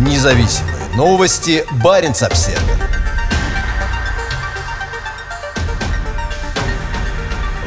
Независимые новости. Барин обсерва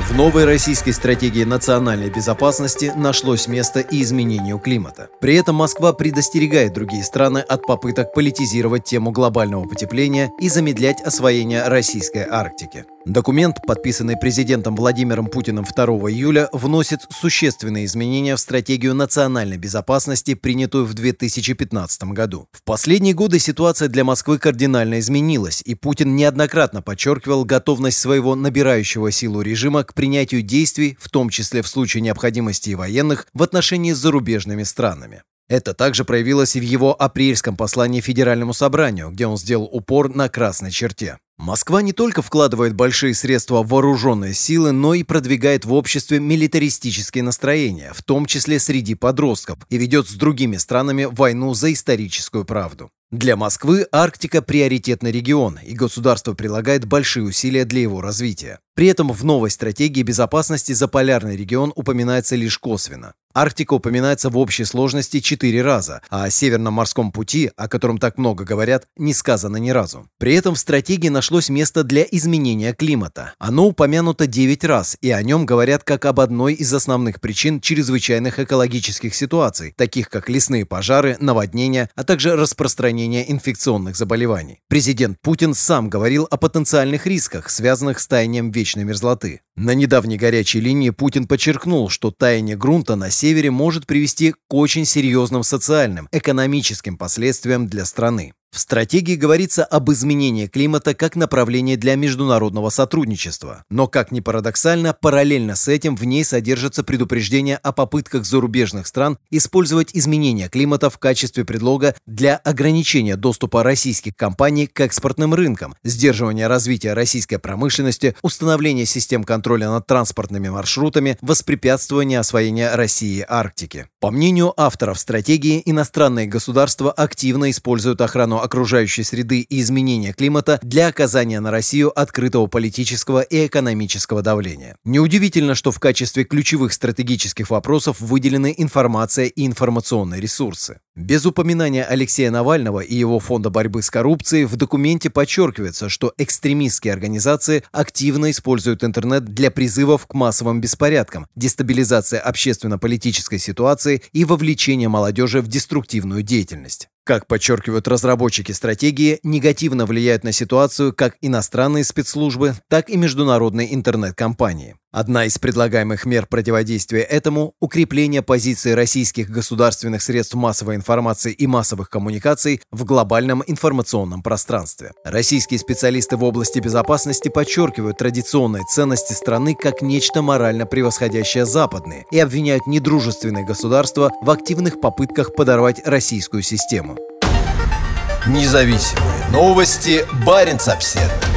В новой российской стратегии национальной безопасности нашлось место и изменению климата. При этом Москва предостерегает другие страны от попыток политизировать тему глобального потепления и замедлять освоение российской Арктики. Документ, подписанный президентом Владимиром Путиным 2 июля, вносит существенные изменения в стратегию национальной безопасности, принятую в 2015 году. В последние годы ситуация для Москвы кардинально изменилась, и Путин неоднократно подчеркивал готовность своего набирающего силу режима к принятию действий, в том числе в случае необходимости и военных, в отношении с зарубежными странами. Это также проявилось и в его апрельском послании Федеральному собранию, где он сделал упор на красной черте. Москва не только вкладывает большие средства в вооруженные силы, но и продвигает в обществе милитаристические настроения, в том числе среди подростков, и ведет с другими странами войну за историческую правду. Для Москвы Арктика – приоритетный регион, и государство прилагает большие усилия для его развития. При этом в новой стратегии безопасности заполярный регион упоминается лишь косвенно. Арктика упоминается в общей сложности четыре раза, а о Северном морском пути, о котором так много говорят, не сказано ни разу. При этом в стратегии нашлось место для изменения климата. Оно упомянуто 9 раз, и о нем говорят как об одной из основных причин чрезвычайных экологических ситуаций, таких как лесные пожары, наводнения, а также распространение инфекционных заболеваний. Президент Путин сам говорил о потенциальных рисках, связанных с таянием вечной мерзлоты. На недавней горячей линии Путин подчеркнул, что таяние грунта на севере может привести к очень серьезным социальным, экономическим последствиям для страны. В стратегии говорится об изменении климата как направлении для международного сотрудничества. Но, как ни парадоксально, параллельно с этим в ней содержится предупреждение о попытках зарубежных стран использовать изменения климата в качестве предлога для ограничения доступа российских компаний к экспортным рынкам, сдерживания развития российской промышленности, установления систем контроля над транспортными маршрутами, воспрепятствования освоения России Арктики. По мнению авторов стратегии, иностранные государства активно используют охрану окружающей среды и изменения климата для оказания на Россию открытого политического и экономического давления. Неудивительно, что в качестве ключевых стратегических вопросов выделены информация и информационные ресурсы. Без упоминания Алексея Навального и его фонда борьбы с коррупцией в документе подчеркивается, что экстремистские организации активно используют интернет для призывов к массовым беспорядкам, дестабилизации общественно-политической ситуации и вовлечения молодежи в деструктивную деятельность. Как подчеркивают разработчики стратегии, негативно влияют на ситуацию как иностранные спецслужбы, так и международные интернет-компании. Одна из предлагаемых мер противодействия этому – укрепление позиции российских государственных средств массовой информации и массовых коммуникаций в глобальном информационном пространстве. Российские специалисты в области безопасности подчеркивают традиционные ценности страны как нечто морально превосходящее западные и обвиняют недружественные государства в активных попытках подорвать российскую систему. Независимые новости. Барин обседный.